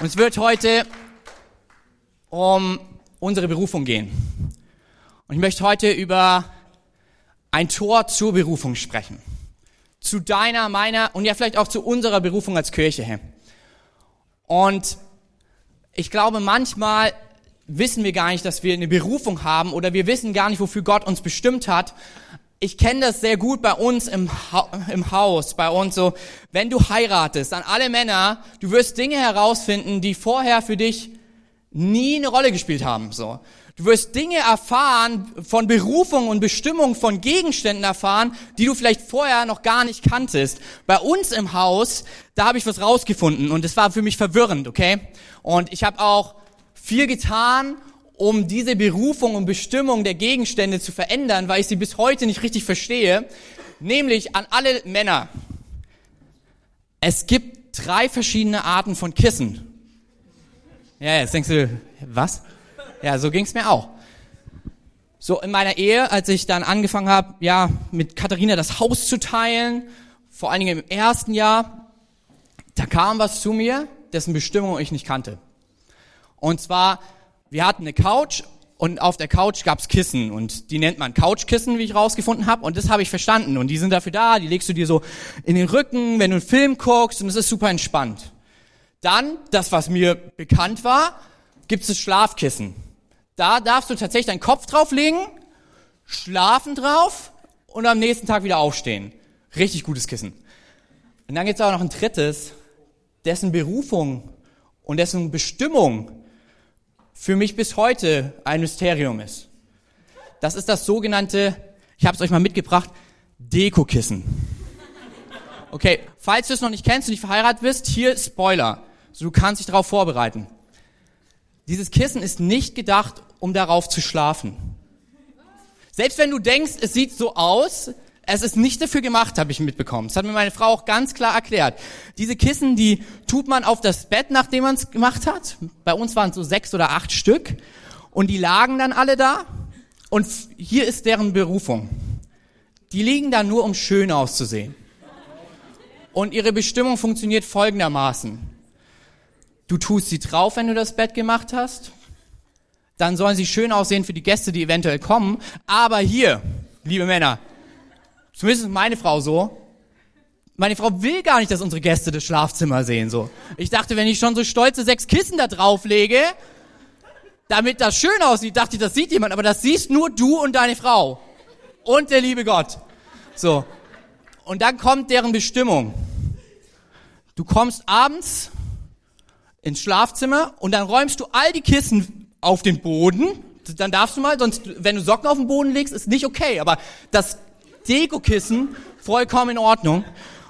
Und es wird heute um unsere Berufung gehen. Und ich möchte heute über ein Tor zur Berufung sprechen. Zu deiner, meiner und ja vielleicht auch zu unserer Berufung als Kirche. Und ich glaube, manchmal wissen wir gar nicht, dass wir eine Berufung haben oder wir wissen gar nicht, wofür Gott uns bestimmt hat. Ich kenne das sehr gut bei uns im, ha im Haus, bei uns so, wenn du heiratest, an alle Männer, du wirst Dinge herausfinden, die vorher für dich nie eine Rolle gespielt haben, so. Du wirst Dinge erfahren, von Berufung und Bestimmung von Gegenständen erfahren, die du vielleicht vorher noch gar nicht kanntest. Bei uns im Haus, da habe ich was rausgefunden und es war für mich verwirrend, okay? Und ich habe auch viel getan, um diese Berufung und Bestimmung der Gegenstände zu verändern, weil ich sie bis heute nicht richtig verstehe. Nämlich an alle Männer. Es gibt drei verschiedene Arten von Kissen. Ja, jetzt denkst du, was? Ja, so ging's mir auch. So in meiner Ehe, als ich dann angefangen habe, ja, mit Katharina das Haus zu teilen, vor allen Dingen im ersten Jahr, da kam was zu mir, dessen Bestimmung ich nicht kannte. Und zwar, wir hatten eine Couch und auf der Couch gab's Kissen und die nennt man Couchkissen, wie ich rausgefunden habe. Und das habe ich verstanden. Und die sind dafür da, die legst du dir so in den Rücken, wenn du einen Film guckst und es ist super entspannt. Dann, das was mir bekannt war, gibt's das Schlafkissen. Da darfst du tatsächlich deinen Kopf drauflegen, schlafen drauf und am nächsten Tag wieder aufstehen. Richtig gutes Kissen. Und dann gibt's auch noch ein drittes, dessen Berufung und dessen Bestimmung für mich bis heute ein Mysterium ist. Das ist das sogenannte, ich habe es euch mal mitgebracht, Dekokissen. Okay, falls du es noch nicht kennst und nicht verheiratet bist, hier Spoiler. So, du kannst dich darauf vorbereiten. Dieses Kissen ist nicht gedacht, um darauf zu schlafen. Selbst wenn du denkst, es sieht so aus, es ist nicht dafür gemacht, habe ich mitbekommen. Das hat mir meine Frau auch ganz klar erklärt. Diese Kissen, die tut man auf das Bett, nachdem man es gemacht hat. Bei uns waren es so sechs oder acht Stück. Und die lagen dann alle da. Und hier ist deren Berufung. Die liegen da nur, um schön auszusehen. Und ihre Bestimmung funktioniert folgendermaßen. Du tust sie drauf, wenn du das Bett gemacht hast. Dann sollen sie schön aussehen für die Gäste, die eventuell kommen. Aber hier, liebe Männer, zumindest meine Frau so, meine Frau will gar nicht, dass unsere Gäste das Schlafzimmer sehen, so. Ich dachte, wenn ich schon so stolze sechs Kissen da drauf lege, damit das schön aussieht, dachte ich, das sieht jemand, aber das siehst nur du und deine Frau. Und der liebe Gott. So. Und dann kommt deren Bestimmung. Du kommst abends ins Schlafzimmer und dann räumst du all die Kissen auf den Boden. Dann darfst du mal, sonst, wenn du Socken auf den Boden legst, ist nicht okay. Aber das Dekokissen vollkommen in Ordnung.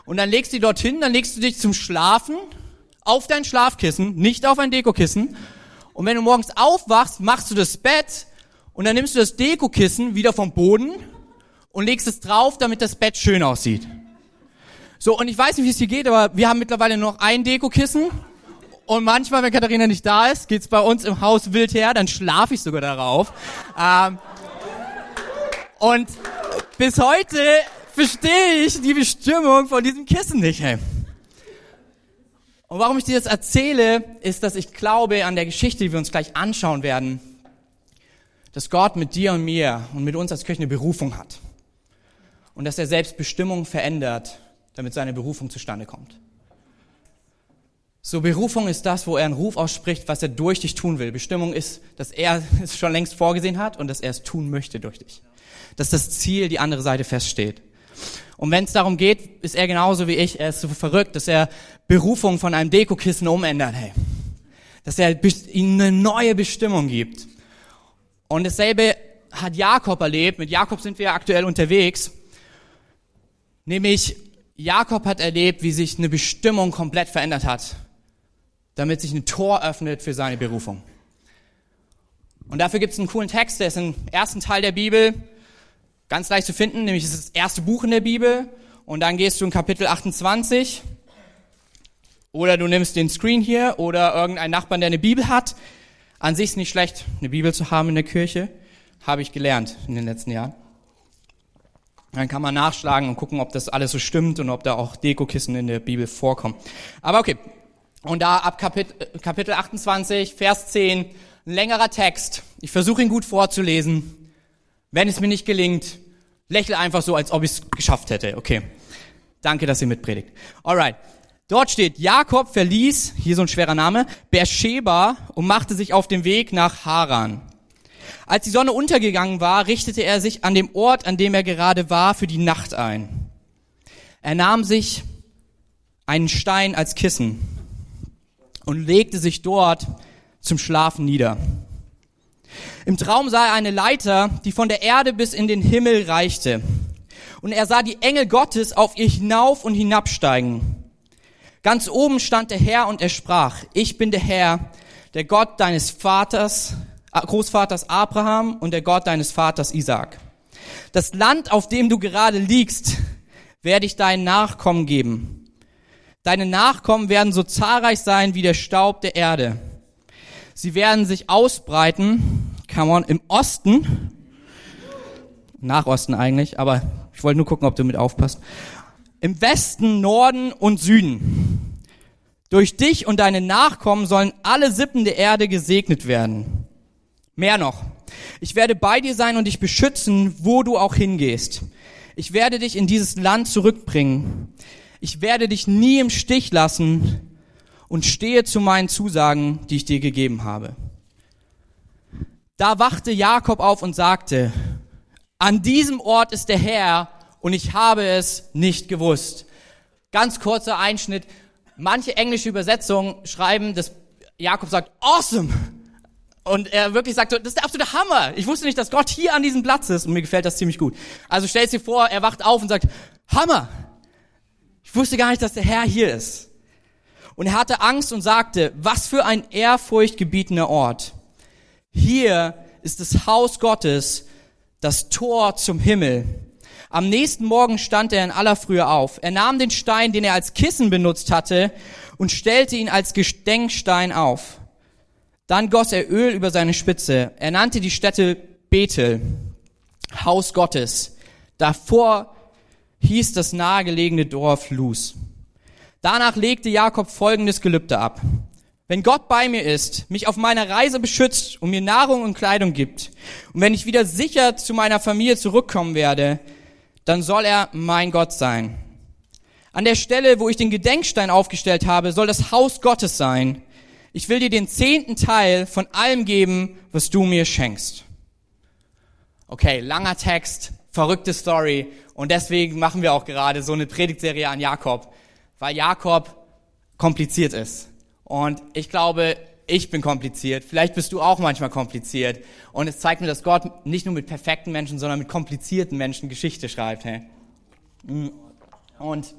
Und dann legst du die dorthin, dann legst du dich zum Schlafen auf dein Schlafkissen, nicht auf ein Dekokissen. Und wenn du morgens aufwachst, machst du das Bett und dann nimmst du das Dekokissen wieder vom Boden und legst es drauf, damit das Bett schön aussieht. So, und ich weiß nicht, wie es hier geht, aber wir haben mittlerweile nur noch ein Dekokissen und manchmal, wenn Katharina nicht da ist, geht's bei uns im Haus wild her, dann schlafe ich sogar darauf. Ähm, und bis heute verstehe ich die Bestimmung von diesem Kissen nicht. Hey. Und warum ich dir das erzähle, ist, dass ich glaube an der Geschichte, die wir uns gleich anschauen werden, dass Gott mit dir und mir und mit uns als Kirche eine Berufung hat. Und dass er selbst Bestimmung verändert, damit seine Berufung zustande kommt. So Berufung ist das, wo er einen Ruf ausspricht, was er durch dich tun will. Bestimmung ist, dass er es schon längst vorgesehen hat und dass er es tun möchte durch dich. Dass das Ziel die andere Seite feststeht. Und wenn es darum geht, ist er genauso wie ich, er ist so verrückt, dass er Berufung von einem Dekokissen umändert, hey. Dass er ihnen eine neue Bestimmung gibt. Und dasselbe hat Jakob erlebt. Mit Jakob sind wir aktuell unterwegs. Nämlich, Jakob hat erlebt, wie sich eine Bestimmung komplett verändert hat damit sich ein Tor öffnet für seine Berufung. Und dafür gibt es einen coolen Text, der ist im ersten Teil der Bibel, ganz leicht zu finden, nämlich ist das erste Buch in der Bibel. Und dann gehst du in Kapitel 28 oder du nimmst den Screen hier oder irgendeinen Nachbarn, der eine Bibel hat. An sich ist nicht schlecht, eine Bibel zu haben in der Kirche. Habe ich gelernt in den letzten Jahren. Dann kann man nachschlagen und gucken, ob das alles so stimmt und ob da auch Dekokissen in der Bibel vorkommen. Aber okay, Und da ab Kapitel, Kapitel 28, Vers 10, ein längerer Text. Ich versuche ihn gut vorzulesen. Wenn es mir nicht gelingt, lächle einfach so, als ob ich es geschafft hätte. Okay. Danke, dass ihr mitpredigt. Alright. Dort steht, Jakob verließ, hier so ein schwerer Name, Beersheba und machte sich auf den Weg nach Haran. Als die Sonne untergegangen war, richtete er sich an dem Ort, an dem er gerade war, für die Nacht ein. Er nahm sich einen Stein als Kissen und legte sich dort zum Schlafen nieder. Im Traum sah er eine Leiter, die von der Erde bis in den Himmel reichte. Und er sah die Engel Gottes auf ihr hinauf und hinabsteigen. Ganz oben stand der Herr und er sprach, ich bin der Herr, der Gott deines Vaters, äh, Großvaters Abraham und der Gott deines Vaters Isaac. Das Land, auf dem du gerade liegst, werde ich deinen Nachkommen geben. Deine Nachkommen werden so zahlreich sein wie der Staub der Erde. Sie werden sich ausbreiten, come on, im Osten, nach Osten eigentlich, aber ich wollte nur gucken, ob du mit aufpasst. Im Westen, Norden und Süden. Durch dich und deine Nachkommen sollen alle Sippen der Erde gesegnet werden. Mehr noch. Ich werde bei dir sein und dich beschützen, wo du auch hingehst. Ich werde dich in dieses Land zurückbringen. Ich werde dich nie im Stich lassen und stehe zu meinen Zusagen, die ich dir gegeben habe. Da wachte Jakob auf und sagte, an diesem Ort ist der Herr und ich habe es nicht gewusst. Ganz kurzer Einschnitt. Manche englische Übersetzungen schreiben, dass Jakob sagt, awesome. Und er wirklich sagt, das ist der absolute Hammer. Ich wusste nicht, dass Gott hier an diesem Platz ist. Und mir gefällt das ziemlich gut. Also stell dir vor, er wacht auf und sagt, Hammer. Ich wusste gar nicht, dass der Herr hier ist. Und er hatte Angst und sagte, was für ein ehrfurchtgebietender Ort. Hier ist das Haus Gottes, das Tor zum Himmel. Am nächsten Morgen stand er in aller Frühe auf. Er nahm den Stein, den er als Kissen benutzt hatte, und stellte ihn als Gedenkstein auf. Dann goss er Öl über seine Spitze. Er nannte die Stätte Bethel, Haus Gottes. Davor hieß das nahegelegene Dorf Luz. Danach legte Jakob folgendes Gelübde ab. Wenn Gott bei mir ist, mich auf meiner Reise beschützt und mir Nahrung und Kleidung gibt, und wenn ich wieder sicher zu meiner Familie zurückkommen werde, dann soll er mein Gott sein. An der Stelle, wo ich den Gedenkstein aufgestellt habe, soll das Haus Gottes sein ich will dir den zehnten Teil von allem geben, was du mir schenkst. Okay, langer Text, verrückte Story und deswegen machen wir auch gerade so eine Predigtserie an Jakob, weil Jakob kompliziert ist. Und ich glaube, ich bin kompliziert. Vielleicht bist du auch manchmal kompliziert. Und es zeigt mir, dass Gott nicht nur mit perfekten Menschen, sondern mit komplizierten Menschen Geschichte schreibt. Hey. Und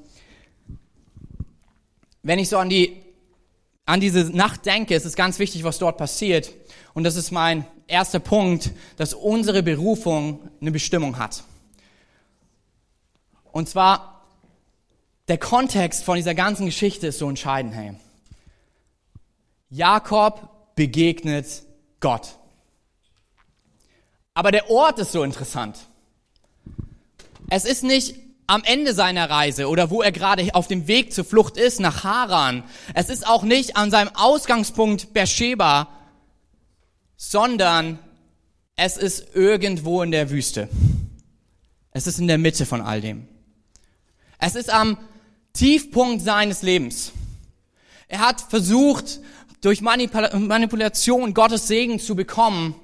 wenn ich so an die an diese Nacht denke, ist es ganz wichtig, was dort passiert. Und das ist mein erster Punkt, dass unsere Berufung eine Bestimmung hat. Und zwar, der Kontext von dieser ganzen Geschichte ist so entscheidend, hey. Jakob begegnet Gott. Aber der Ort ist so interessant. Es ist nicht am Ende seiner Reise oder wo er gerade auf dem Weg zur Flucht ist nach Haran. Es ist auch nicht an seinem Ausgangspunkt Beersheba, sondern es ist irgendwo in der Wüste. Es ist in der Mitte von all dem. Es ist am Tiefpunkt seines Lebens. Er hat versucht, durch Manipulation Gottes Segen zu bekommen.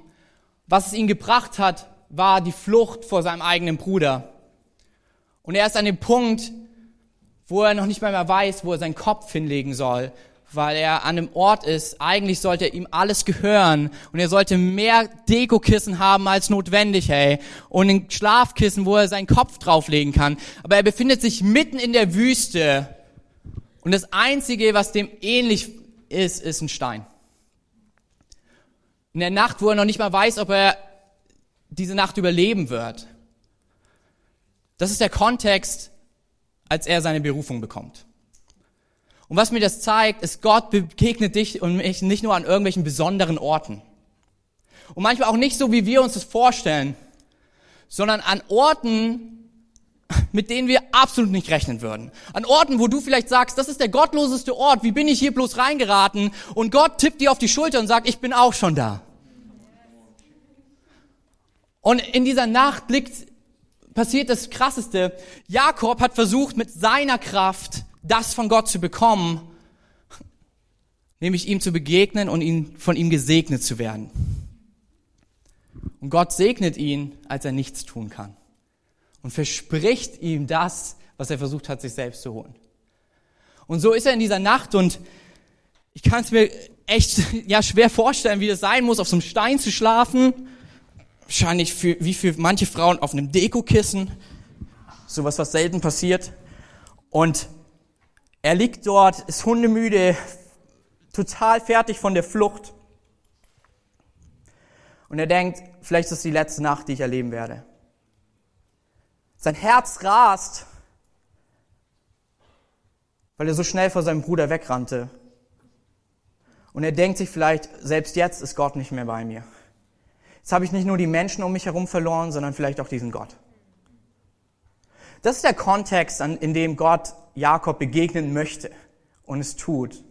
Was es ihn gebracht hat, war die Flucht vor seinem eigenen Bruder. Und er ist an dem Punkt, wo er noch nicht mal mehr weiß, wo er seinen Kopf hinlegen soll, weil er an einem Ort ist. Eigentlich sollte ihm alles gehören und er sollte mehr Dekokissen haben als notwendig, hey. Und ein Schlafkissen, wo er seinen Kopf drauflegen kann. Aber er befindet sich mitten in der Wüste und das Einzige, was dem ähnlich ist, ist ein Stein. In der Nacht, wo er noch nicht mal weiß, ob er diese Nacht überleben wird. Das ist der Kontext, als er seine Berufung bekommt. Und was mir das zeigt, ist, Gott begegnet dich und mich nicht nur an irgendwelchen besonderen Orten. Und manchmal auch nicht so, wie wir uns das vorstellen, sondern an Orten, mit denen wir absolut nicht rechnen würden. An Orten, wo du vielleicht sagst, das ist der gottloseste Ort, wie bin ich hier bloß reingeraten? Und Gott tippt dir auf die Schulter und sagt, ich bin auch schon da. Und in dieser Nacht liegt, passiert das Krasseste. Jakob hat versucht, mit seiner Kraft das von Gott zu bekommen, nämlich ihm zu begegnen und ihn, von ihm gesegnet zu werden. Und Gott segnet ihn, als er nichts tun kann. Und verspricht ihm das, was er versucht hat, sich selbst zu holen. Und so ist er in dieser Nacht und ich kann es mir echt ja schwer vorstellen, wie es sein muss, auf so einem Stein zu schlafen. Wahrscheinlich für, wie für manche Frauen auf einem Dekokissen. Sowas, was selten passiert. Und er liegt dort, ist hundemüde, total fertig von der Flucht. Und er denkt, vielleicht ist es die letzte Nacht, die ich erleben werde. Sein Herz rast, weil er so schnell vor seinem Bruder wegrannte. Und er denkt sich vielleicht, selbst jetzt ist Gott nicht mehr bei mir. Jetzt habe ich nicht nur die Menschen um mich herum verloren, sondern vielleicht auch diesen Gott. Das ist der Kontext, in dem Gott Jakob begegnen möchte und es tut.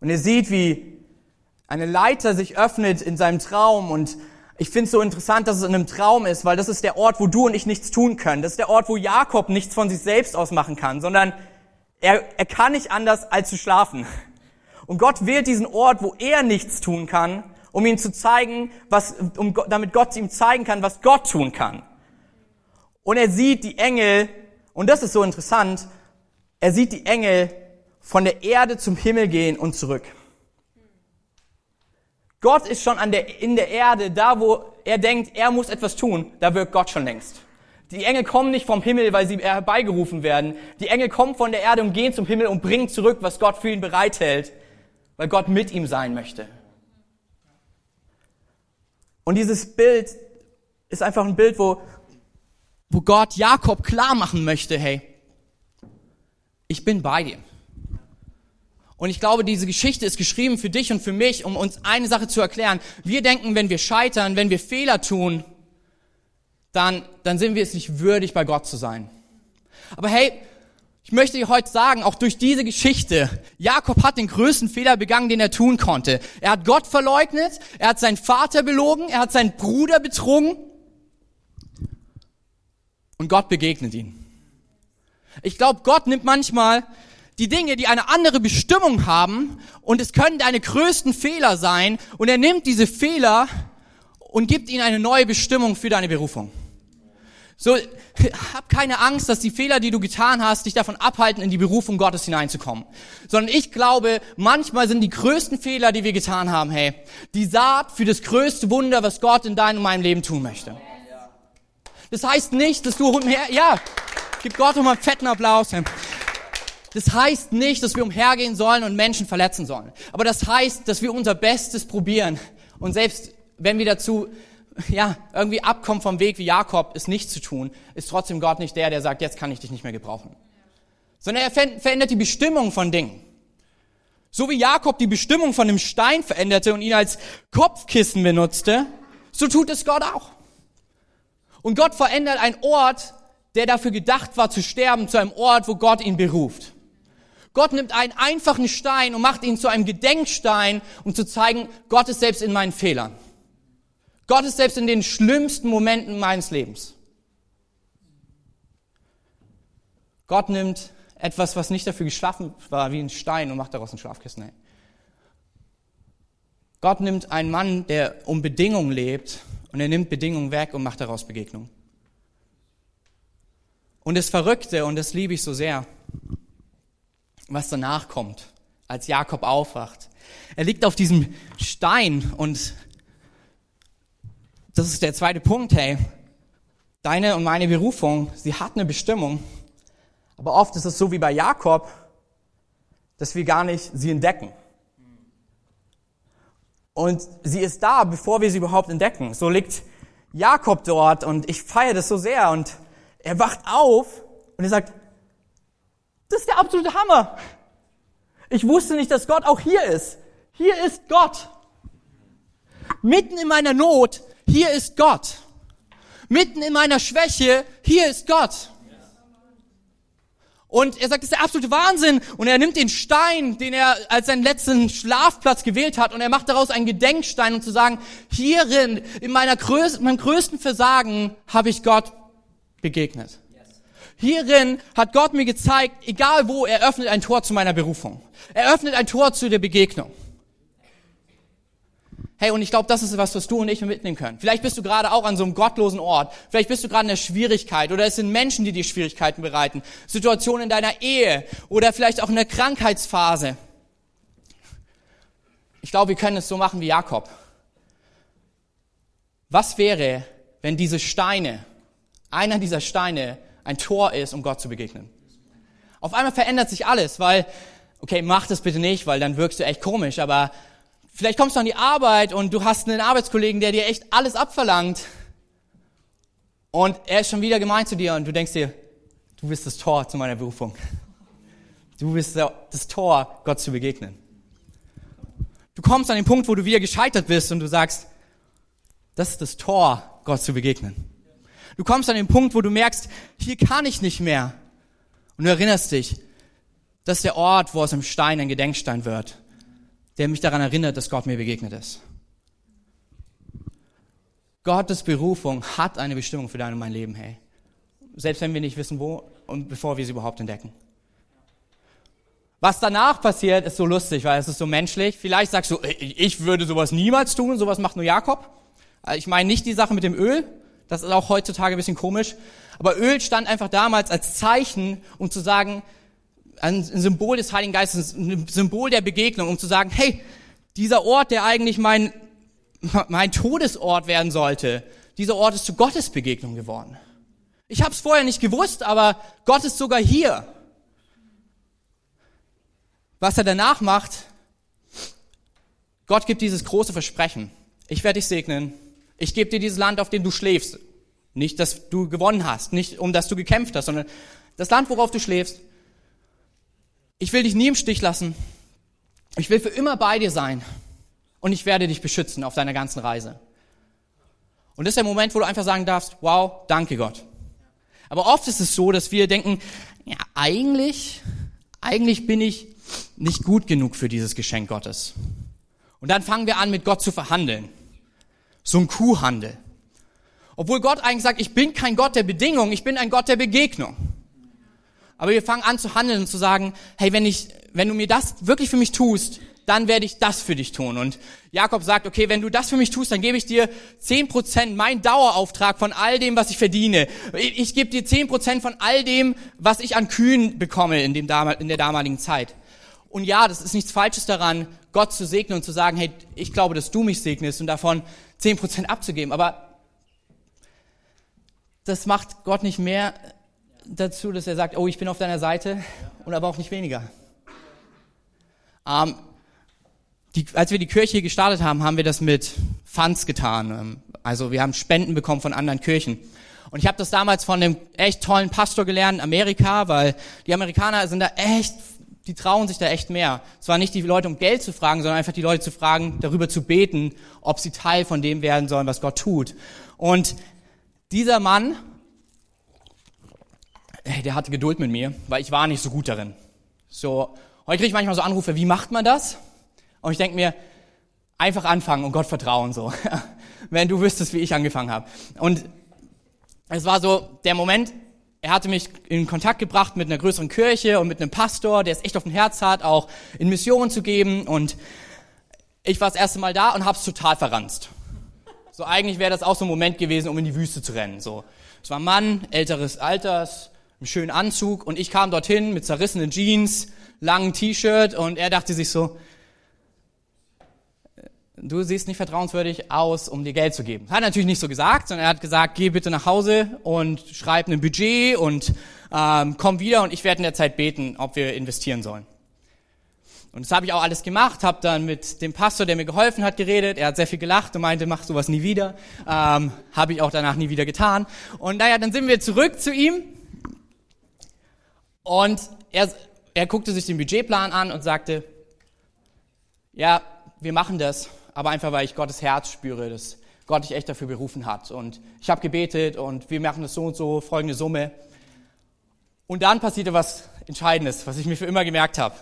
Und er sieht, wie eine Leiter sich öffnet in seinem Traum und ich finde es so interessant, dass es in einem Traum ist, weil das ist der Ort, wo du und ich nichts tun können. Das ist der Ort, wo Jakob nichts von sich selbst aus machen kann, sondern er, er kann nicht anders als zu schlafen. Und Gott wählt diesen Ort, wo er nichts tun kann, um ihm zu zeigen, was, um, damit Gott ihm zeigen kann, was Gott tun kann. Und er sieht die Engel, und das ist so interessant, er sieht die Engel von der Erde zum Himmel gehen und zurück. Gott ist schon an der, in der Erde, da wo er denkt, er muss etwas tun, da wirkt Gott schon längst. Die Engel kommen nicht vom Himmel, weil sie herbeigerufen werden. Die Engel kommen von der Erde und gehen zum Himmel und bringen zurück, was Gott für ihn bereithält, weil Gott mit ihm sein möchte. Und dieses Bild ist einfach ein Bild, wo, wo Gott Jakob klar machen möchte, hey, ich bin bei dir. Und ich glaube, diese Geschichte ist geschrieben für dich und für mich, um uns eine Sache zu erklären. Wir denken, wenn wir scheitern, wenn wir Fehler tun, dann, dann sind wir es nicht würdig, bei Gott zu sein. Aber hey, ich möchte dir heute sagen, auch durch diese Geschichte, Jakob hat den größten Fehler begangen, den er tun konnte. Er hat Gott verleugnet, er hat seinen Vater belogen, er hat seinen Bruder betrogen und Gott begegnet ihn. Ich glaube, Gott nimmt manchmal die Dinge, die eine andere Bestimmung haben, und es können deine größten Fehler sein, und er nimmt diese Fehler und gibt ihnen eine neue Bestimmung für deine Berufung. So, hab keine Angst, dass die Fehler, die du getan hast, dich davon abhalten, in die Berufung Gottes hineinzukommen. Sondern ich glaube, manchmal sind die größten Fehler, die wir getan haben, hey, die Saat für das größte Wunder, was Gott in deinem und meinem Leben tun möchte. Das heißt nicht, dass du ja, gib Gott um einen fetten Applaus. Das heißt nicht, dass wir umhergehen sollen und Menschen verletzen sollen. Aber das heißt, dass wir unser Bestes probieren. Und selbst wenn wir dazu, ja, irgendwie abkommen vom Weg wie Jakob, es nicht zu tun, ist trotzdem Gott nicht der, der sagt, jetzt kann ich dich nicht mehr gebrauchen. Sondern er verändert die Bestimmung von Dingen. So wie Jakob die Bestimmung von dem Stein veränderte und ihn als Kopfkissen benutzte, so tut es Gott auch. Und Gott verändert einen Ort, der dafür gedacht war zu sterben, zu einem Ort, wo Gott ihn beruft. Gott nimmt einen einfachen Stein und macht ihn zu einem Gedenkstein, um zu zeigen, Gott ist selbst in meinen Fehlern. Gott ist selbst in den schlimmsten Momenten meines Lebens. Gott nimmt etwas, was nicht dafür geschaffen war, wie ein Stein und macht daraus ein Schlafkissen. Gott nimmt einen Mann, der um Bedingungen lebt, und er nimmt Bedingungen weg und macht daraus Begegnung. Und das Verrückte, und das liebe ich so sehr, was danach kommt, als Jakob aufwacht. Er liegt auf diesem Stein und das ist der zweite Punkt, hey. Deine und meine Berufung, sie hat eine Bestimmung. Aber oft ist es so wie bei Jakob, dass wir gar nicht sie entdecken. Und sie ist da, bevor wir sie überhaupt entdecken. So liegt Jakob dort und ich feiere das so sehr und er wacht auf und er sagt, das ist der absolute Hammer. Ich wusste nicht, dass Gott auch hier ist. Hier ist Gott. Mitten in meiner Not, hier ist Gott. Mitten in meiner Schwäche, hier ist Gott. Und er sagt, das ist der absolute Wahnsinn. Und er nimmt den Stein, den er als seinen letzten Schlafplatz gewählt hat, und er macht daraus einen Gedenkstein, um zu sagen, hierin, in meiner größten, meinem größten Versagen, habe ich Gott begegnet. Hierin hat Gott mir gezeigt, egal wo, er öffnet ein Tor zu meiner Berufung. Er öffnet ein Tor zu der Begegnung. Hey, und ich glaube, das ist was, was du und ich mitnehmen können. Vielleicht bist du gerade auch an so einem gottlosen Ort. Vielleicht bist du gerade in der Schwierigkeit oder es sind Menschen, die dir Schwierigkeiten bereiten. Situationen in deiner Ehe oder vielleicht auch in der Krankheitsphase. Ich glaube, wir können es so machen wie Jakob. Was wäre, wenn diese Steine, einer dieser Steine, ein Tor ist, um Gott zu begegnen? Auf einmal verändert sich alles, weil, okay, mach das bitte nicht, weil dann wirkst du echt komisch, aber Vielleicht kommst du an die Arbeit und du hast einen Arbeitskollegen, der dir echt alles abverlangt. Und er ist schon wieder gemein zu dir und du denkst dir, du bist das Tor zu meiner Berufung. Du bist das Tor, Gott zu begegnen. Du kommst an den Punkt, wo du wieder gescheitert bist und du sagst, das ist das Tor, Gott zu begegnen. Du kommst an den Punkt, wo du merkst, hier kann ich nicht mehr. Und du erinnerst dich, das ist der Ort, wo aus dem Stein ein Gedenkstein wird der mich daran erinnert, dass Gott mir begegnet ist. Gottes Berufung hat eine Bestimmung für dein und mein Leben, hey. Selbst wenn wir nicht wissen, wo und bevor wir sie überhaupt entdecken. Was danach passiert, ist so lustig, weil es ist so menschlich. Vielleicht sagst du, ich würde sowas niemals tun, sowas macht nur Jakob. Ich meine nicht die Sache mit dem Öl, das ist auch heutzutage ein bisschen komisch. Aber Öl stand einfach damals als Zeichen, um zu sagen, ein Symbol des Heiligen Geistes, ein Symbol der Begegnung, um zu sagen, hey, dieser Ort, der eigentlich mein, mein Todesort werden sollte, dieser Ort ist zu Gottes Begegnung geworden. Ich habe es vorher nicht gewusst, aber Gott ist sogar hier. Was er danach macht, Gott gibt dieses große Versprechen. Ich werde dich segnen. Ich gebe dir dieses Land, auf dem du schläfst. Nicht, dass du gewonnen hast, nicht um das du gekämpft hast, sondern das Land, worauf du schläfst ich will dich nie im Stich lassen. Ich will für immer bei dir sein. Und ich werde dich beschützen auf deiner ganzen Reise. Und das ist der Moment, wo du einfach sagen darfst, wow, danke Gott. Aber oft ist es so, dass wir denken, ja, eigentlich, eigentlich bin ich nicht gut genug für dieses Geschenk Gottes. Und dann fangen wir an, mit Gott zu verhandeln. So ein Kuhhandel. Obwohl Gott eigentlich sagt, ich bin kein Gott der Bedingung, ich bin ein Gott der Begegnung. Aber wir fangen an zu handeln und zu sagen, hey, wenn ich, wenn du mir das wirklich für mich tust, dann werde ich das für dich tun. Und Jakob sagt, okay, wenn du das für mich tust, dann gebe ich dir zehn Prozent, mein Dauerauftrag von all dem, was ich verdiene. Ich, ich gebe dir zehn Prozent von all dem, was ich an Kühen bekomme in, dem, in der damaligen Zeit. Und ja, das ist nichts Falsches daran, Gott zu segnen und zu sagen, hey, ich glaube, dass du mich segnest und davon zehn Prozent abzugeben. Aber das macht Gott nicht mehr dazu, dass er sagt, oh, ich bin auf deiner Seite und aber auch nicht weniger. Ähm, die, als wir die Kirche gestartet haben, haben wir das mit Funds getan. Ähm, also wir haben Spenden bekommen von anderen Kirchen. Und ich habe das damals von einem echt tollen Pastor gelernt in Amerika, weil die Amerikaner sind da echt, die trauen sich da echt mehr. Zwar nicht die Leute um Geld zu fragen, sondern einfach die Leute zu fragen, darüber zu beten, ob sie Teil von dem werden sollen, was Gott tut. Und dieser Mann der hatte Geduld mit mir, weil ich war nicht so gut darin. So, heute kriege ich manchmal so Anrufe, wie macht man das? Und ich denke mir, einfach anfangen und Gott vertrauen so. Wenn du wüsstest, wie ich angefangen habe. Und es war so der Moment, er hatte mich in Kontakt gebracht mit einer größeren Kirche und mit einem Pastor, der es echt auf dem Herz hat, auch in Missionen zu geben. Und ich war das erste Mal da und hab's total verranzt. So eigentlich wäre das auch so ein Moment gewesen, um in die Wüste zu rennen. So, es war ein Mann älteres Alters, einem schönen Anzug und ich kam dorthin mit zerrissenen Jeans, langen T-Shirt und er dachte sich so, du siehst nicht vertrauenswürdig aus, um dir Geld zu geben. Hat er natürlich nicht so gesagt, sondern er hat gesagt, geh bitte nach Hause und schreib ein Budget und ähm, komm wieder und ich werde in der Zeit beten, ob wir investieren sollen. Und das habe ich auch alles gemacht, habe dann mit dem Pastor, der mir geholfen hat, geredet. Er hat sehr viel gelacht und meinte, mach sowas nie wieder. Ähm, habe ich auch danach nie wieder getan. Und naja, dann sind wir zurück zu ihm und er, er guckte sich den Budgetplan an und sagte, ja, wir machen das, aber einfach, weil ich Gottes Herz spüre, dass Gott dich echt dafür berufen hat. Und ich habe gebetet und wir machen das so und so, folgende Summe. Und dann passierte was Entscheidendes, was ich mir für immer gemerkt habe.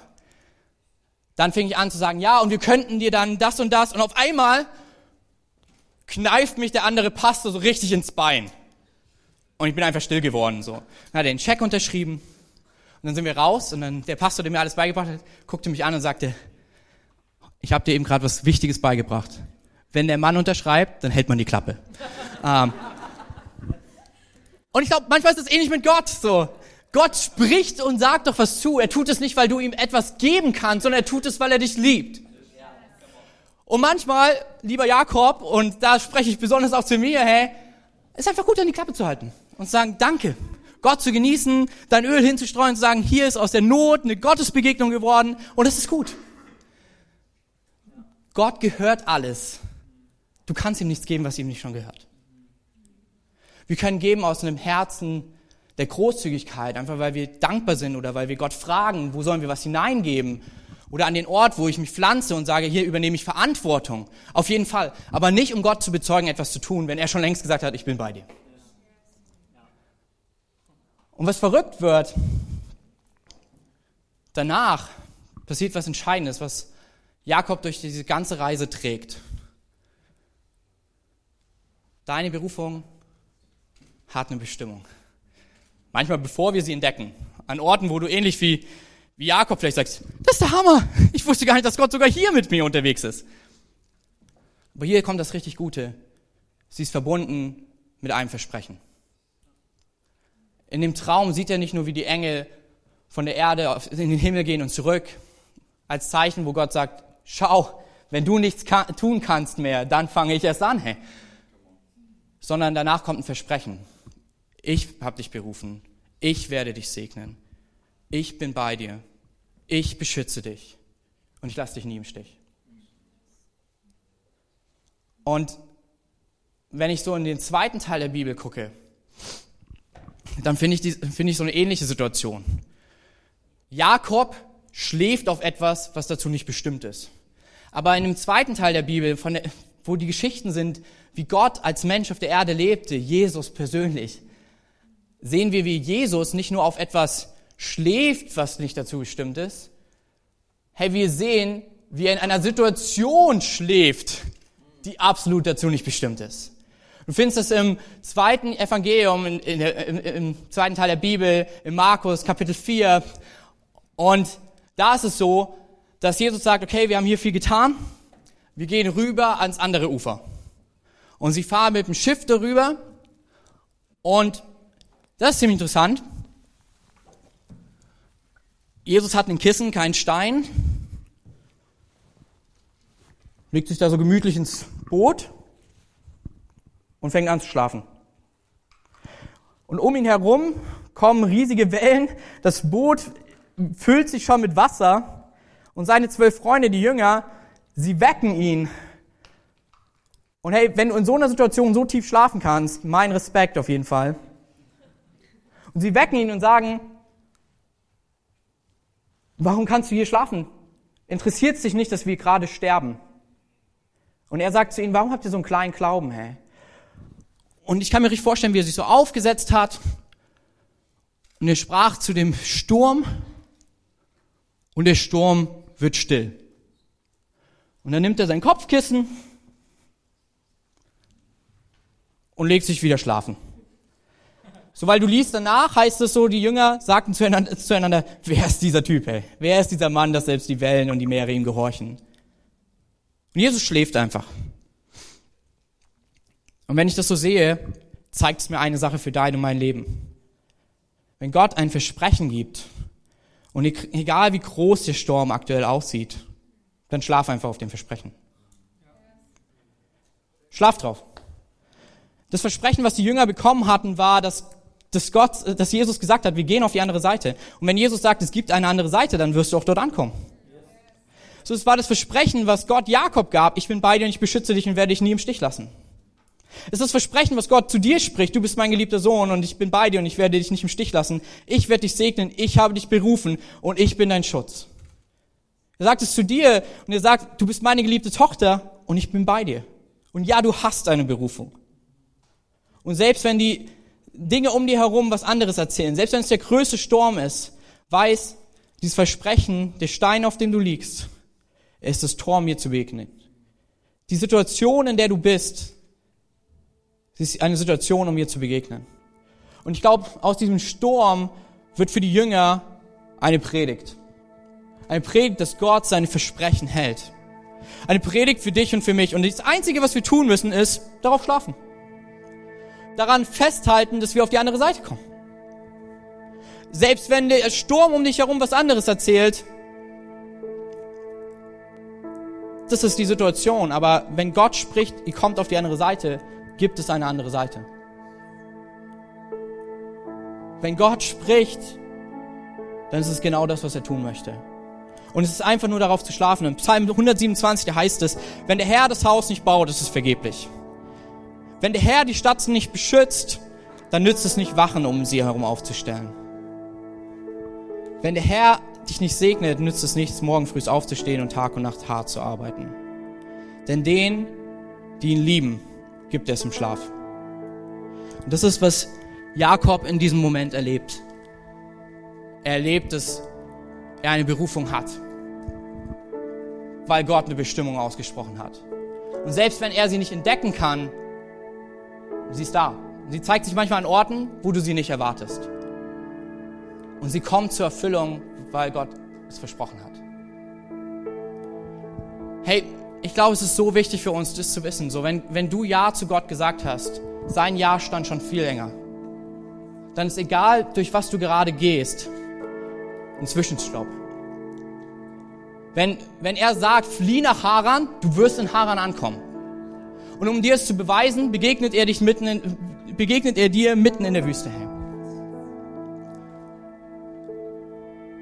Dann fing ich an zu sagen, ja, und wir könnten dir dann das und das. Und auf einmal kneift mich der andere Pastor so richtig ins Bein. Und ich bin einfach still geworden. So. Dann hat er den Check unterschrieben. Und dann sind wir raus. Und dann der Pastor, der mir alles beigebracht hat, guckte mich an und sagte, ich habe dir eben gerade was Wichtiges beigebracht. Wenn der Mann unterschreibt, dann hält man die Klappe. ähm. Und ich glaube, manchmal ist es ähnlich mit Gott. So, Gott spricht und sagt doch was zu. Er tut es nicht, weil du ihm etwas geben kannst, sondern er tut es, weil er dich liebt. Und manchmal, lieber Jakob, und da spreche ich besonders auch zu mir, hey, ist einfach gut, an die Klappe zu halten und zu sagen, danke. Gott zu genießen, dein Öl hinzustreuen zu sagen, hier ist aus der Not eine Gottesbegegnung geworden und es ist gut. Gott gehört alles. Du kannst ihm nichts geben, was ihm nicht schon gehört. Wir können geben aus einem Herzen, der Großzügigkeit, einfach weil wir dankbar sind oder weil wir Gott fragen, wo sollen wir was hineingeben? Oder an den Ort, wo ich mich pflanze und sage, hier übernehme ich Verantwortung. Auf jeden Fall. Aber nicht, um Gott zu bezeugen, etwas zu tun, wenn er schon längst gesagt hat, ich bin bei dir. Und was verrückt wird, danach passiert was Entscheidendes, was Jakob durch diese ganze Reise trägt. Deine Berufung hat eine Bestimmung. Manchmal bevor wir sie entdecken. An Orten, wo du ähnlich wie, wie Jakob vielleicht sagst, das ist der Hammer. Ich wusste gar nicht, dass Gott sogar hier mit mir unterwegs ist. Aber hier kommt das richtig Gute. Sie ist verbunden mit einem Versprechen. In dem Traum sieht er nicht nur, wie die Engel von der Erde in den Himmel gehen und zurück, als Zeichen, wo Gott sagt, schau, wenn du nichts kann, tun kannst mehr, dann fange ich erst an. Hey. Sondern danach kommt ein Versprechen. Ich habe dich berufen. Ich werde dich segnen. Ich bin bei dir. Ich beschütze dich. Und ich lasse dich nie im Stich. Und wenn ich so in den zweiten Teil der Bibel gucke, dann finde ich, die, finde ich so eine ähnliche Situation. Jakob schläft auf etwas, was dazu nicht bestimmt ist. Aber in dem zweiten Teil der Bibel, der, wo die Geschichten sind, wie Gott als Mensch auf der Erde lebte, Jesus persönlich, sehen wir, wie Jesus nicht nur auf etwas schläft, was nicht dazu bestimmt ist. Hey, wir sehen, wie er in einer Situation schläft, die absolut dazu nicht bestimmt ist. Du findest es im zweiten Evangelium, in, in, im, im zweiten Teil der Bibel, in Markus Kapitel 4. Und da ist es so, dass Jesus sagt, okay, wir haben hier viel getan, wir gehen rüber ans andere Ufer. Und sie fahren mit dem Schiff darüber und das ist ziemlich interessant. Jesus hat ein Kissen, keinen Stein, legt sich da so gemütlich ins Boot und fängt an zu schlafen. Und um ihn herum kommen riesige Wellen, das Boot füllt sich schon mit Wasser und seine zwölf Freunde, die Jünger, sie wecken ihn. Und hey, wenn du in so einer Situation so tief schlafen kannst, mein Respekt auf jeden Fall. Und sie wecken ihn und sagen, warum kannst du hier schlafen? Interessiert es dich nicht, dass wir gerade sterben? Und er sagt zu ihnen, warum habt ihr so einen kleinen Glauben, hey? Und ich kann mir richtig vorstellen, wie er sich so aufgesetzt hat. Und er sprach zu dem Sturm. Und der Sturm wird still. Und dann nimmt er sein Kopfkissen und legt sich wieder schlafen. So, weil du liest danach, heißt es so, die Jünger sagten zueinander, zueinander, wer ist dieser Typ, ey? Wer ist dieser Mann, dass selbst die Wellen und die Meere ihm gehorchen? Und Jesus schläft einfach. Und wenn ich das so sehe, zeigt es mir eine Sache für dein und mein Leben. Wenn Gott ein Versprechen gibt, und egal wie groß der Sturm aktuell aussieht, dann schlaf einfach auf dem Versprechen. Schlaf drauf. Das Versprechen, was die Jünger bekommen hatten, war, dass dass Gott, dass Jesus gesagt hat, wir gehen auf die andere Seite. Und wenn Jesus sagt, es gibt eine andere Seite, dann wirst du auch dort ankommen. So, es war das Versprechen, was Gott Jakob gab. Ich bin bei dir und ich beschütze dich und werde dich nie im Stich lassen. Es ist das Versprechen, was Gott zu dir spricht. Du bist mein geliebter Sohn und ich bin bei dir und ich werde dich nicht im Stich lassen. Ich werde dich segnen. Ich habe dich berufen und ich bin dein Schutz. Er sagt es zu dir und er sagt, du bist meine geliebte Tochter und ich bin bei dir. Und ja, du hast eine Berufung. Und selbst wenn die Dinge um dir herum was anderes erzählen, selbst wenn es der größte Sturm ist, weiß dieses Versprechen, der Stein, auf dem du liegst, ist das Tor, mir zu begegnen. Die Situation, in der du bist, ist eine Situation, um mir zu begegnen. Und ich glaube, aus diesem Sturm wird für die Jünger eine Predigt. Eine Predigt, dass Gott seine Versprechen hält. Eine Predigt für dich und für mich. Und das Einzige, was wir tun müssen, ist darauf schlafen. Daran festhalten, dass wir auf die andere Seite kommen. Selbst wenn der Sturm um dich herum was anderes erzählt, das ist die Situation. Aber wenn Gott spricht, ihr kommt auf die andere Seite, gibt es eine andere Seite. Wenn Gott spricht, dann ist es genau das, was er tun möchte. Und es ist einfach nur darauf zu schlafen. Im Psalm 127, da heißt es, wenn der Herr das Haus nicht baut, ist es vergeblich. Wenn der Herr die Stadt nicht beschützt, dann nützt es nicht Wachen, um sie herum aufzustellen. Wenn der Herr dich nicht segnet, nützt es nichts, morgen früh aufzustehen und Tag und Nacht hart zu arbeiten. Denn den, die ihn lieben, gibt er es im Schlaf. Und das ist, was Jakob in diesem Moment erlebt. Er erlebt, dass er eine Berufung hat, weil Gott eine Bestimmung ausgesprochen hat. Und selbst wenn er sie nicht entdecken kann, sie ist da. Sie zeigt sich manchmal an Orten, wo du sie nicht erwartest. Und sie kommt zur Erfüllung, weil Gott es versprochen hat. Hey, ich glaube, es ist so wichtig für uns, das zu wissen. So, wenn, wenn du Ja zu Gott gesagt hast, sein Ja stand schon viel länger, dann ist egal, durch was du gerade gehst, ein Zwischenstopp. Wenn, wenn er sagt, flieh nach Haran, du wirst in Haran ankommen. Und um dir es zu beweisen, begegnet er dich mitten in, begegnet er dir mitten in der Wüste. Hey.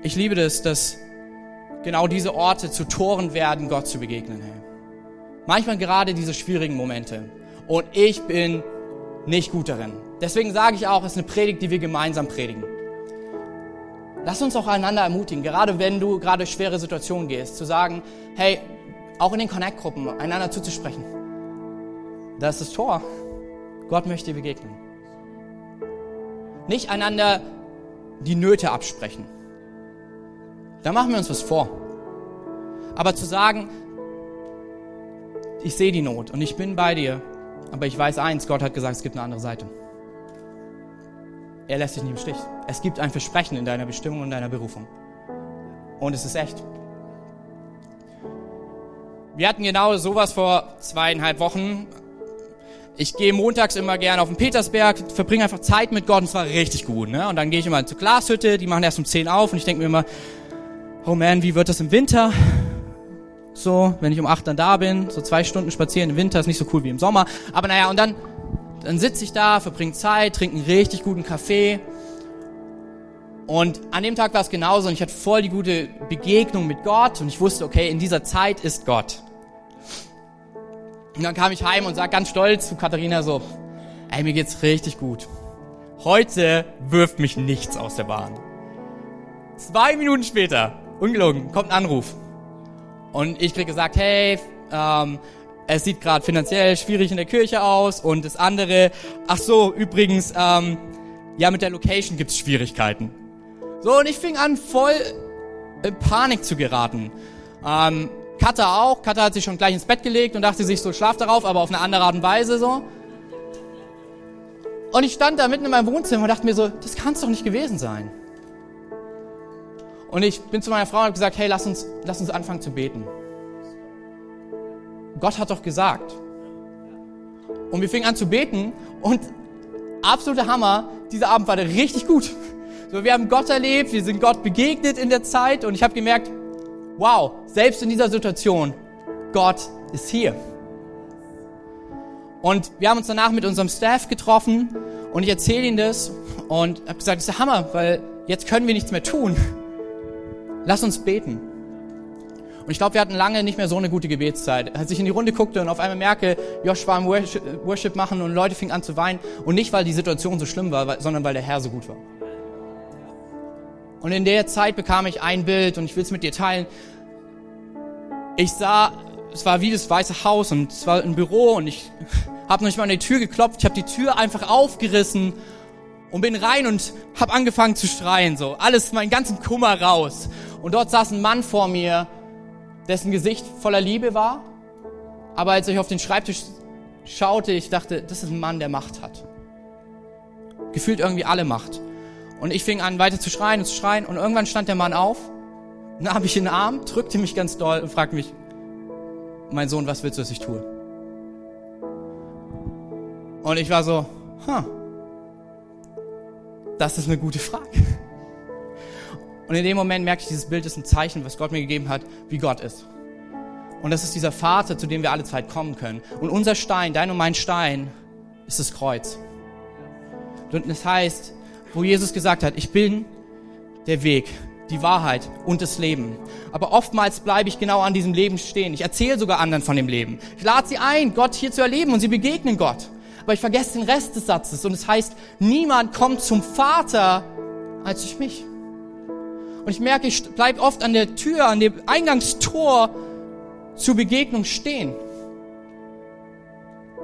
Ich liebe das, dass genau diese Orte zu Toren werden, Gott zu begegnen. Manchmal gerade diese schwierigen Momente. Und ich bin nicht gut darin. Deswegen sage ich auch, es ist eine Predigt, die wir gemeinsam predigen. Lass uns auch einander ermutigen, gerade wenn du gerade schwere Situationen gehst, zu sagen, hey, auch in den Connect-Gruppen einander zuzusprechen. Das ist das Tor. Gott möchte dir begegnen. Nicht einander die Nöte absprechen. Da machen wir uns was vor. Aber zu sagen, ich sehe die Not und ich bin bei dir, aber ich weiß eins, Gott hat gesagt, es gibt eine andere Seite. Er lässt dich nicht im Stich. Es gibt ein Versprechen in deiner Bestimmung und deiner Berufung. Und es ist echt. Wir hatten genau sowas vor zweieinhalb Wochen. Ich gehe montags immer gerne auf den Petersberg, verbringe einfach Zeit mit Gott und es war richtig gut. Ne? Und dann gehe ich immer zur Glashütte, die machen erst um 10 auf und ich denke mir immer, oh man, wie wird das im Winter? So, wenn ich um 8 dann da bin, so zwei Stunden spazieren im Winter ist nicht so cool wie im Sommer. Aber naja, und dann dann sitze ich da, verbringe Zeit, trinke einen richtig guten Kaffee. Und an dem Tag war es genauso und ich hatte voll die gute Begegnung mit Gott und ich wusste, okay, in dieser Zeit ist Gott. Und dann kam ich heim und sag ganz stolz zu Katharina so, ey, mir geht's richtig gut. Heute wirft mich nichts aus der Bahn. Zwei Minuten später, ungelogen, kommt ein Anruf. Und ich krieg gesagt, hey, ähm, es sieht gerade finanziell schwierig in der Kirche aus und das andere, ach so, übrigens, ähm, ja, mit der Location gibt's Schwierigkeiten. So, und ich fing an, voll in Panik zu geraten. Ähm, Katha auch. Katha hat sich schon gleich ins Bett gelegt und dachte sich so, schlaf darauf, aber auf eine andere Art und Weise so. Und ich stand da mitten in meinem Wohnzimmer und dachte mir so, das kann's doch nicht gewesen sein. Und ich bin zu meiner Frau und habe gesagt, hey, lass uns, lass uns anfangen zu beten. Gott hat doch gesagt. Und wir fingen an zu beten und absoluter Hammer, dieser Abend war der richtig gut. So, wir haben Gott erlebt, wir sind Gott begegnet in der Zeit und ich habe gemerkt, wow, selbst in dieser Situation, Gott ist hier. Und wir haben uns danach mit unserem Staff getroffen und ich erzähle ihnen das und habe gesagt, das ist der Hammer, weil jetzt können wir nichts mehr tun. Lass uns beten. Und ich glaube, wir hatten lange nicht mehr so eine gute Gebetszeit. Als ich in die Runde guckte und auf einmal merke, Josh war im Worship machen und Leute fingen an zu weinen. Und nicht, weil die Situation so schlimm war, sondern weil der Herr so gut war. Und in der Zeit bekam ich ein Bild und ich will es mit dir teilen. Ich sah, es war wie das Weiße Haus und es war ein Büro und ich habe noch nicht mal an die Tür geklopft. Ich habe die Tür einfach aufgerissen und bin rein und habe angefangen zu schreien, so alles, meinen ganzen Kummer raus. Und dort saß ein Mann vor mir, dessen Gesicht voller Liebe war, aber als ich auf den Schreibtisch schaute, ich dachte, das ist ein Mann, der Macht hat. Gefühlt irgendwie alle Macht. Und ich fing an, weiter zu schreien und zu schreien und irgendwann stand der Mann auf, nahm mich in den Arm, drückte mich ganz doll und fragte mich, mein Sohn, was willst du, dass ich tue? Und ich war so, huh, das ist eine gute Frage. Und in dem Moment merke ich, dieses Bild ist ein Zeichen, was Gott mir gegeben hat, wie Gott ist. Und das ist dieser Vater, zu dem wir alle Zeit kommen können. Und unser Stein, dein und mein Stein, ist das Kreuz. Und das heißt, wo Jesus gesagt hat, ich bin der Weg, die Wahrheit und das Leben. Aber oftmals bleibe ich genau an diesem Leben stehen. Ich erzähle sogar anderen von dem Leben. Ich lade sie ein, Gott hier zu erleben und sie begegnen Gott aber ich vergesse den Rest des Satzes und es heißt, niemand kommt zum Vater als durch mich. Und ich merke, ich bleibe oft an der Tür, an dem Eingangstor zur Begegnung stehen.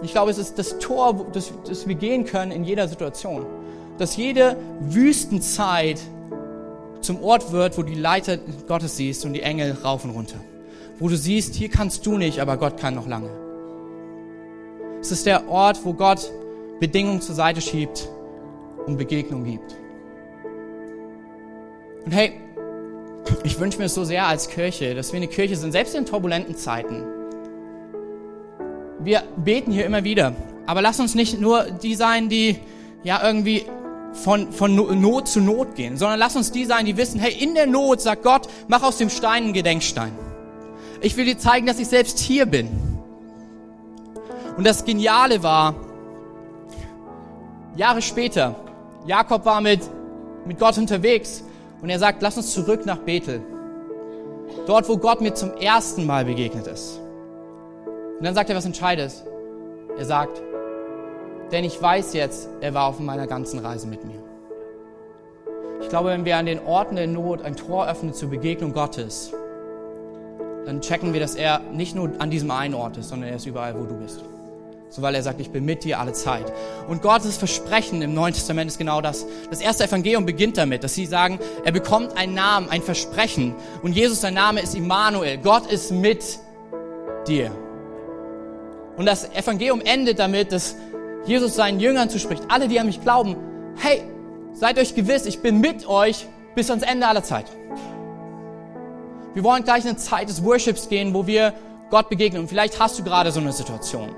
Ich glaube, es ist das Tor, das, das wir gehen können in jeder Situation. Dass jede Wüstenzeit zum Ort wird, wo die Leiter Gottes siehst und die Engel rauf und runter. Wo du siehst, hier kannst du nicht, aber Gott kann noch lange. Es ist der Ort, wo Gott Bedingungen zur Seite schiebt und Begegnung gibt. Und hey, ich wünsche mir so sehr als Kirche, dass wir eine Kirche sind, selbst in turbulenten Zeiten. Wir beten hier immer wieder, aber lass uns nicht nur die sein, die ja irgendwie von, von Not zu Not gehen, sondern lass uns die sein, die wissen, hey, in der Not sagt Gott, mach aus dem Stein einen Gedenkstein. Ich will dir zeigen, dass ich selbst hier bin. Und das Geniale war, Jahre später, Jakob war mit, mit Gott unterwegs und er sagt, lass uns zurück nach Bethel. Dort, wo Gott mir zum ersten Mal begegnet ist. Und dann sagt er was Entscheidendes. Er sagt, denn ich weiß jetzt, er war auf meiner ganzen Reise mit mir. Ich glaube, wenn wir an den Orten der Not ein Tor öffnen zur Begegnung Gottes, dann checken wir, dass er nicht nur an diesem einen Ort ist, sondern er ist überall, wo du bist. So weil er sagt, ich bin mit dir alle Zeit. Und Gottes Versprechen im Neuen Testament ist genau das. Das erste Evangelium beginnt damit, dass sie sagen, er bekommt einen Namen, ein Versprechen. Und Jesus, sein Name ist Immanuel. Gott ist mit dir. Und das Evangelium endet damit, dass Jesus seinen Jüngern zuspricht, alle, die an mich glauben, hey, seid euch gewiss, ich bin mit euch bis ans Ende aller Zeit. Wir wollen gleich in eine Zeit des Worships gehen, wo wir Gott begegnen. Und vielleicht hast du gerade so eine Situation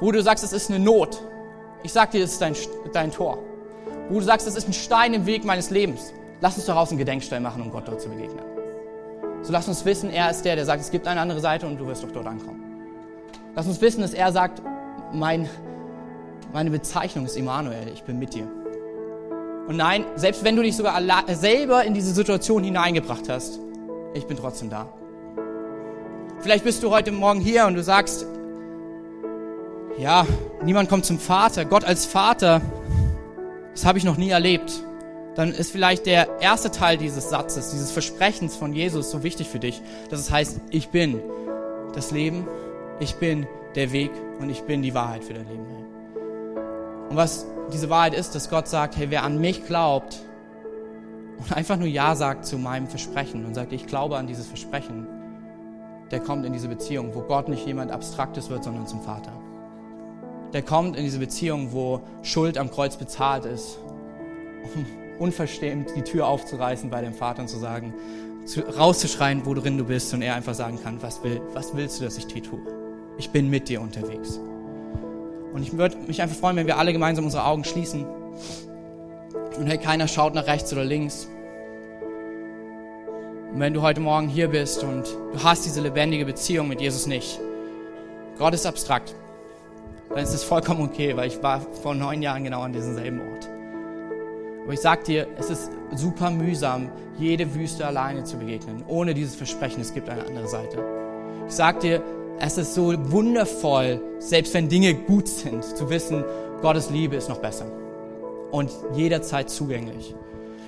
wo du sagst, es ist eine Not. Ich sag dir, es ist dein, dein Tor. Wo du sagst, es ist ein Stein im Weg meines Lebens. Lass uns daraus einen Gedenkstein machen, um Gott dort zu begegnen. So lass uns wissen, er ist der, der sagt, es gibt eine andere Seite und du wirst doch dort ankommen. Lass uns wissen, dass er sagt, mein, meine Bezeichnung ist Immanuel, ich bin mit dir. Und nein, selbst wenn du dich sogar selber in diese Situation hineingebracht hast, ich bin trotzdem da. Vielleicht bist du heute Morgen hier und du sagst, ja, niemand kommt zum Vater, Gott als Vater, das habe ich noch nie erlebt, dann ist vielleicht der erste Teil dieses Satzes, dieses Versprechens von Jesus so wichtig für dich, dass es heißt, ich bin das Leben, ich bin der Weg und ich bin die Wahrheit für dein Leben. Und was diese Wahrheit ist, dass Gott sagt, hey, wer an mich glaubt und einfach nur Ja sagt zu meinem Versprechen und sagt, ich glaube an dieses Versprechen, der kommt in diese Beziehung, wo Gott nicht jemand Abstraktes wird, sondern zum Vater der kommt in diese Beziehung, wo Schuld am Kreuz bezahlt ist, um unverschämt die Tür aufzureißen bei dem Vater und zu sagen, zu, rauszuschreien, worin du bist und er einfach sagen kann, was, will, was willst du, dass ich dir tue? Ich bin mit dir unterwegs. Und ich würde mich einfach freuen, wenn wir alle gemeinsam unsere Augen schließen und hey, keiner schaut nach rechts oder links. Und wenn du heute Morgen hier bist und du hast diese lebendige Beziehung mit Jesus nicht, Gott ist abstrakt dann ist es vollkommen okay, weil ich war vor neun Jahren genau an diesem selben Ort. Aber ich sag dir, es ist super mühsam, jede Wüste alleine zu begegnen, ohne dieses Versprechen, es gibt eine andere Seite. Ich sag dir, es ist so wundervoll, selbst wenn Dinge gut sind, zu wissen, Gottes Liebe ist noch besser und jederzeit zugänglich.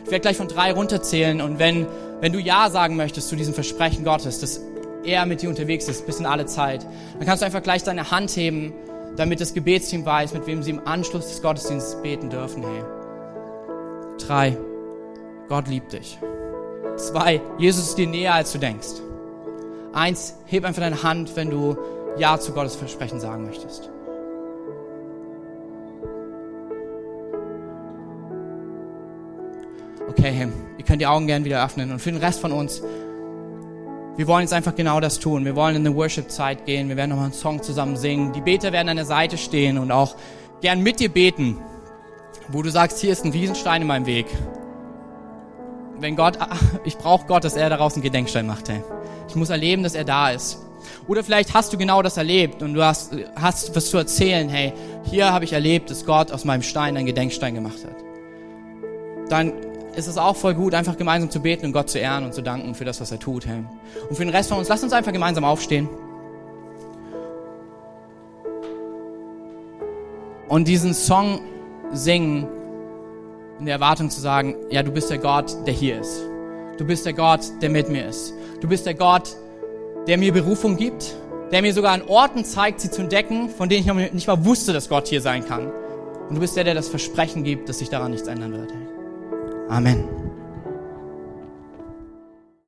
Ich werde gleich von drei runterzählen und wenn, wenn du Ja sagen möchtest zu diesem Versprechen Gottes, dass er mit dir unterwegs ist bis in alle Zeit, dann kannst du einfach gleich deine Hand heben damit das Gebetsteam weiß, mit wem sie im Anschluss des Gottesdienstes beten dürfen. Hey. Drei, Gott liebt dich. Zwei, Jesus ist dir näher, als du denkst. Eins, heb einfach deine Hand, wenn du Ja zu Gottes Versprechen sagen möchtest. Okay, hey, ihr könnt die Augen gern wieder öffnen. Und für den Rest von uns, wir wollen jetzt einfach genau das tun. Wir wollen in eine Worship-Zeit gehen. Wir werden nochmal einen Song zusammen singen. Die Beter werden an der Seite stehen und auch gern mit dir beten, wo du sagst, hier ist ein Riesenstein in meinem Weg. Wenn Gott, ich brauche Gott, dass er daraus einen Gedenkstein macht. Hey. Ich muss erleben, dass er da ist. Oder vielleicht hast du genau das erlebt und du hast, hast was zu erzählen. Hey, hier habe ich erlebt, dass Gott aus meinem Stein einen Gedenkstein gemacht hat. Dann ist es auch voll gut, einfach gemeinsam zu beten und Gott zu ehren und zu danken für das, was er tut. Hey. Und für den Rest von uns, lasst uns einfach gemeinsam aufstehen. Und diesen Song singen in der Erwartung zu sagen, ja, du bist der Gott, der hier ist. Du bist der Gott, der mit mir ist. Du bist der Gott, der mir Berufung gibt, der mir sogar an Orten zeigt, sie zu entdecken, von denen ich noch nicht mal wusste, dass Gott hier sein kann. Und du bist der, der das Versprechen gibt, dass sich daran nichts ändern wird. Amen.